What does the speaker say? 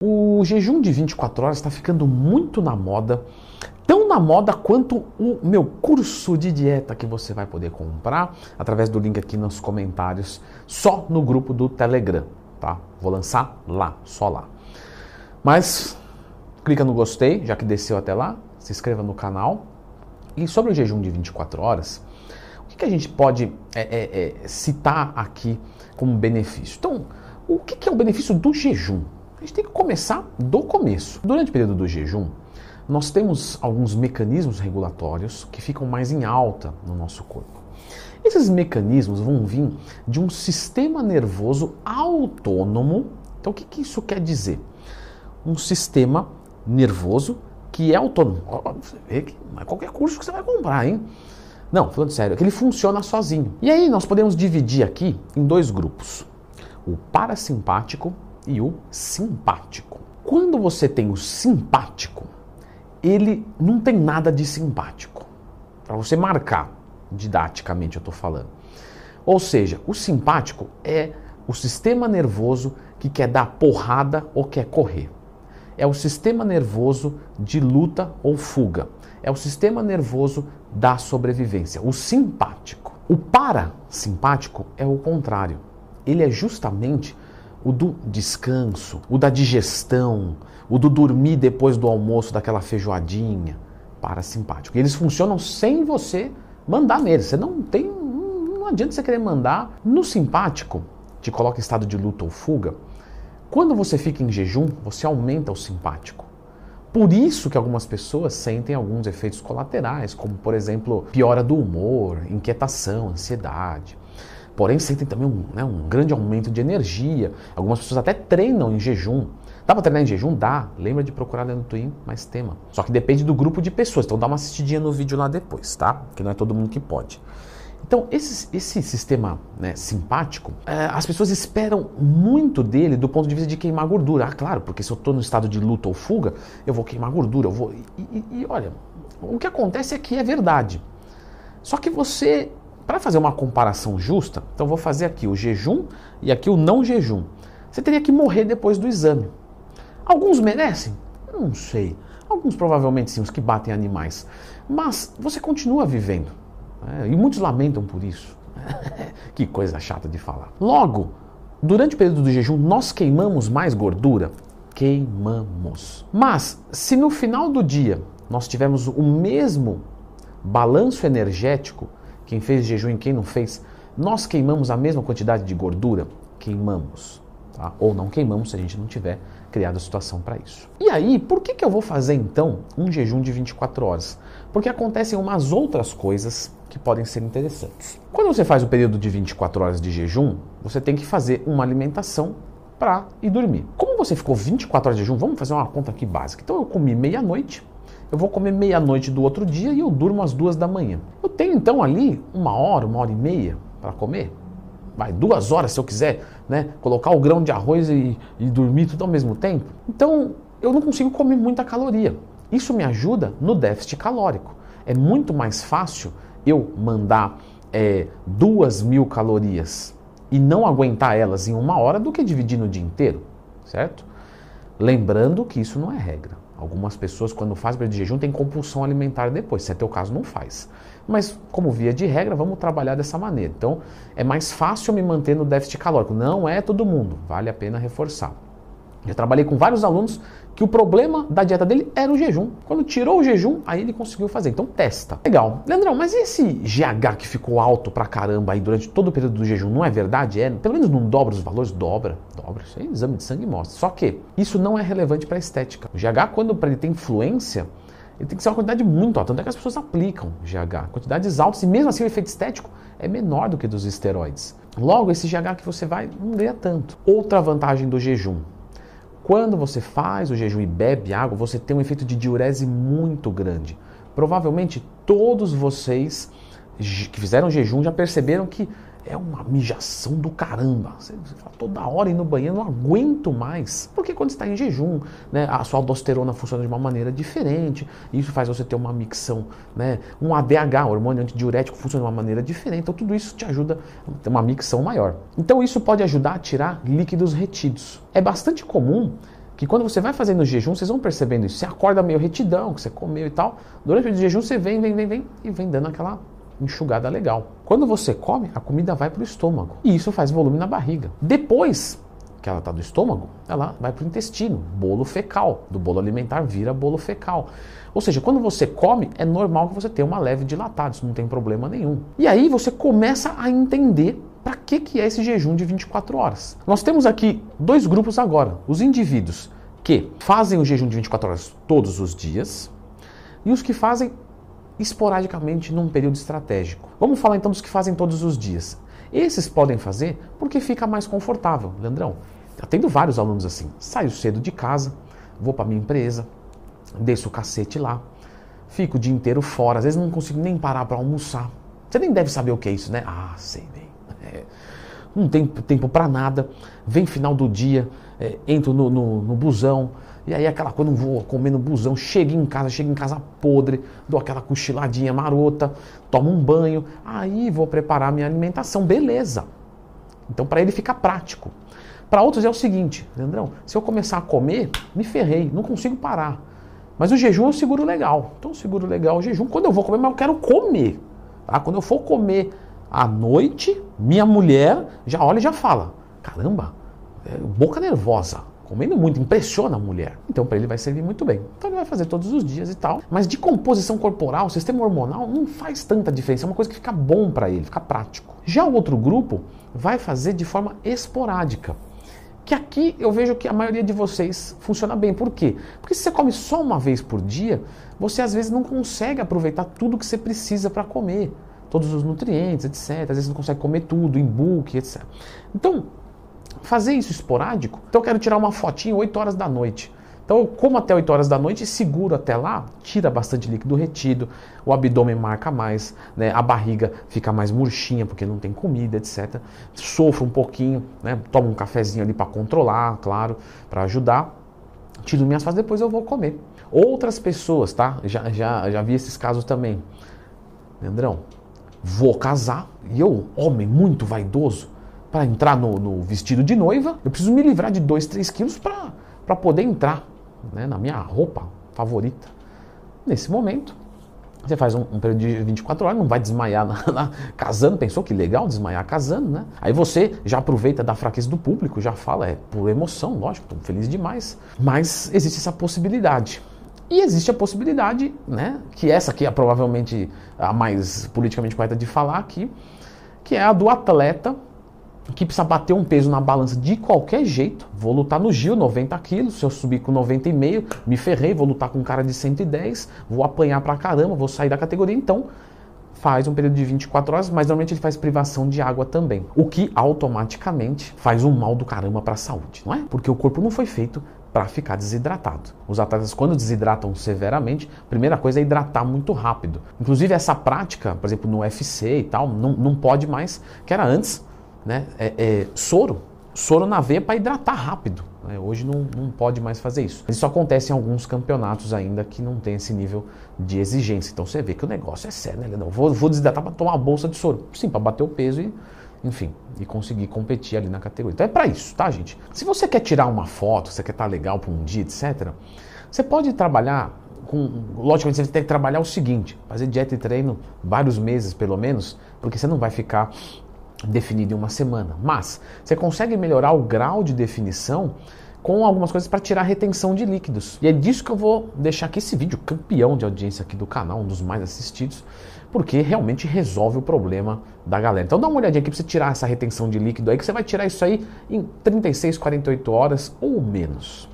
O jejum de 24 horas está ficando muito na moda, tão na moda quanto o meu curso de dieta que você vai poder comprar através do link aqui nos comentários, só no grupo do Telegram, tá? Vou lançar lá, só lá. Mas clica no gostei, já que desceu até lá, se inscreva no canal. E sobre o jejum de 24 horas, o que, que a gente pode é, é, é, citar aqui como benefício? Então, o que, que é o benefício do jejum? A gente tem que começar do começo. Durante o período do jejum, nós temos alguns mecanismos regulatórios que ficam mais em alta no nosso corpo. Esses mecanismos vão vir de um sistema nervoso autônomo. Então, o que, que isso quer dizer? Um sistema nervoso que é autônomo. Não é qualquer curso que você vai comprar, hein? Não, falando sério, é que ele funciona sozinho. E aí nós podemos dividir aqui em dois grupos: o parasimpático e o simpático. Quando você tem o simpático, ele não tem nada de simpático. Para você marcar, didaticamente eu estou falando. Ou seja, o simpático é o sistema nervoso que quer dar porrada ou quer correr. É o sistema nervoso de luta ou fuga. É o sistema nervoso da sobrevivência, o simpático. O parasimpático é o contrário. Ele é justamente o do descanso, o da digestão, o do dormir depois do almoço, daquela feijoadinha, parasimpático. E eles funcionam sem você mandar neles. Você não tem. Não adianta você querer mandar. No simpático, te coloca em estado de luta ou fuga. Quando você fica em jejum, você aumenta o simpático. Por isso que algumas pessoas sentem alguns efeitos colaterais, como por exemplo, piora do humor, inquietação, ansiedade. Porém, sentem também um, né, um grande aumento de energia. Algumas pessoas até treinam em jejum. Dá para treinar em jejum? Dá. Lembra de procurar no Twin mais tema. Só que depende do grupo de pessoas. Então dá uma assistidinha no vídeo lá depois, tá? Que não é todo mundo que pode. Então, esse, esse sistema né, simpático, é, as pessoas esperam muito dele do ponto de vista de queimar gordura. Ah, claro, porque se eu estou no estado de luta ou fuga, eu vou queimar gordura. Eu vou... E, e, e olha, o que acontece é que é verdade. Só que você para fazer uma comparação justa, então vou fazer aqui o jejum e aqui o não jejum. Você teria que morrer depois do exame. Alguns merecem? Não sei. Alguns provavelmente sim, os que batem animais. Mas você continua vivendo. Né? E muitos lamentam por isso. que coisa chata de falar. Logo, durante o período do jejum, nós queimamos mais gordura? Queimamos. Mas, se no final do dia nós tivermos o mesmo balanço energético, quem fez jejum e quem não fez, nós queimamos a mesma quantidade de gordura? Queimamos. Tá? Ou não queimamos se a gente não tiver criado a situação para isso. E aí, por que, que eu vou fazer então um jejum de 24 horas? Porque acontecem umas outras coisas que podem ser interessantes. Quando você faz o período de 24 horas de jejum, você tem que fazer uma alimentação para ir dormir. Como você ficou 24 horas de jejum, vamos fazer uma conta aqui básica. Então eu comi meia-noite, eu vou comer meia-noite do outro dia e eu durmo às duas da manhã. Eu tenho então ali uma hora, uma hora e meia para comer. Vai, duas horas se eu quiser, né? Colocar o grão de arroz e, e dormir tudo ao mesmo tempo. Então eu não consigo comer muita caloria. Isso me ajuda no déficit calórico. É muito mais fácil eu mandar é, duas mil calorias e não aguentar elas em uma hora do que dividir no dia inteiro, certo? Lembrando que isso não é regra. Algumas pessoas, quando fazem período de jejum, têm compulsão alimentar depois. Se é teu caso, não faz. Mas, como via de regra, vamos trabalhar dessa maneira. Então, é mais fácil me manter no déficit calórico. Não é todo mundo. Vale a pena reforçar. Eu trabalhei com vários alunos que o problema da dieta dele era o jejum. Quando tirou o jejum, aí ele conseguiu fazer. Então testa. Legal. Leandrão, mas esse GH que ficou alto pra caramba aí durante todo o período do jejum? Não é verdade? É. Pelo menos não dobra os valores? Dobra. Dobra. Isso aí, exame de sangue mostra. Só que isso não é relevante para estética. O GH, quando ele ter influência, ele tem que ser uma quantidade muito alta. Tanto é que as pessoas aplicam GH. Quantidades altas, e mesmo assim o efeito estético é menor do que dos esteroides. Logo, esse GH que você vai não ganha tanto. Outra vantagem do jejum quando você faz o jejum e bebe água, você tem um efeito de diurese muito grande. Provavelmente todos vocês que fizeram jejum já perceberam que é uma mijação do caramba. Você, fala toda hora ir no banheiro, não aguento mais. Porque quando está em jejum, né, a sua aldosterona funciona de uma maneira diferente. Isso faz você ter uma micção, né, um ADH, hormônio antidiurético, funciona de uma maneira diferente. Então tudo isso te ajuda a ter uma micção maior. Então isso pode ajudar a tirar líquidos retidos. É bastante comum que quando você vai fazendo jejum, vocês vão percebendo isso. Você acorda meio retidão, que você comeu e tal. Durante o jejum você vem, vem, vem, vem e vem dando aquela enxugada legal. Quando você come, a comida vai para o estômago. E isso faz volume na barriga. Depois que ela está do estômago, ela vai para o intestino, bolo fecal. Do bolo alimentar vira bolo fecal. Ou seja, quando você come, é normal que você tenha uma leve dilatada, isso não tem problema nenhum. E aí você começa a entender para que, que é esse jejum de 24 horas. Nós temos aqui dois grupos agora: os indivíduos que fazem o jejum de 24 horas todos os dias e os que fazem esporadicamente num período estratégico. Vamos falar então dos que fazem todos os dias. Esses podem fazer porque fica mais confortável. Leandrão, tendo vários alunos assim. Saio cedo de casa, vou para minha empresa, desço o cacete lá, fico o dia inteiro fora, às vezes não consigo nem parar para almoçar. Você nem deve saber o que é isso, né? Ah, sei bem. É, não tem tempo para nada. Vem final do dia, é, entro no, no, no busão, e aí aquela coisa, não vou comer no busão, chego em casa, chego em casa podre, dou aquela cochiladinha marota, tomo um banho, aí vou preparar minha alimentação, beleza. Então para ele fica prático. Para outros é o seguinte, Leandrão, se eu começar a comer, me ferrei, não consigo parar. Mas o jejum é um seguro legal. Então, seguro legal o jejum, quando eu vou comer, mas eu quero comer. Tá? Quando eu for comer à noite, minha mulher já olha e já fala: caramba, é, boca nervosa comendo muito, impressiona a mulher. Então para ele vai servir muito bem. Então ele vai fazer todos os dias e tal. Mas de composição corporal, sistema hormonal não faz tanta diferença, é uma coisa que fica bom para ele, fica prático. Já o outro grupo vai fazer de forma esporádica. Que aqui eu vejo que a maioria de vocês funciona bem. Por quê? Porque se você come só uma vez por dia, você às vezes não consegue aproveitar tudo que você precisa para comer. Todos os nutrientes, etc. Às vezes não consegue comer tudo em bulk, etc. Então, fazer isso esporádico, então eu quero tirar uma fotinha 8 horas da noite. Então eu como até 8 horas da noite seguro até lá, tira bastante líquido retido, o abdômen marca mais, né, a barriga fica mais murchinha porque não tem comida, etc. Sofro um pouquinho, né, tomo um cafezinho ali para controlar, claro, para ajudar. Tiro minhas fases, depois eu vou comer. Outras pessoas, tá? Já, já, já vi esses casos também. Leandrão, vou casar e eu, homem muito vaidoso, para entrar no, no, vestido de noiva, eu preciso me livrar de 2, 3 quilos para poder entrar né, na minha roupa favorita. Nesse momento, você faz um, um, período de 24 horas, não vai desmaiar na, na, casando, pensou que legal desmaiar casando, né? Aí você já aproveita da fraqueza do público, já fala, é por emoção, lógico, estou feliz demais. Mas existe essa possibilidade. E existe a possibilidade, né, que essa aqui é provavelmente a mais politicamente correta de falar aqui, que é a do atleta que precisa bater um peso na balança de qualquer jeito. Vou lutar no Gil, 90 quilos. Se eu subir com 90,5, me ferrei. Vou lutar com um cara de 110. Vou apanhar pra caramba, vou sair da categoria. Então, faz um período de 24 horas, mas normalmente ele faz privação de água também. O que automaticamente faz um mal do caramba para a saúde, não é? Porque o corpo não foi feito para ficar desidratado. Os atletas, quando desidratam severamente, a primeira coisa é hidratar muito rápido. Inclusive, essa prática, por exemplo, no UFC e tal, não, não pode mais, que era antes né, é, é, soro, soro na veia para hidratar rápido. Né? Hoje não, não pode mais fazer isso. Isso acontece em alguns campeonatos ainda que não tem esse nível de exigência. Então você vê que o negócio é sério, né? Vou, vou desidratar para tomar uma bolsa de soro. Sim, para bater o peso e, enfim, e conseguir competir ali na categoria. Então é para isso, tá, gente? Se você quer tirar uma foto, você quer estar tá legal para um dia, etc., você pode trabalhar com, logicamente você tem que trabalhar o seguinte, fazer dieta e treino vários meses pelo menos, porque você não vai ficar definido em uma semana. Mas você consegue melhorar o grau de definição com algumas coisas para tirar a retenção de líquidos. E é disso que eu vou deixar aqui esse vídeo campeão de audiência aqui do canal, um dos mais assistidos, porque realmente resolve o problema da galera. Então dá uma olhadinha aqui para você tirar essa retenção de líquido aí, que você vai tirar isso aí em 36, 48 horas ou menos.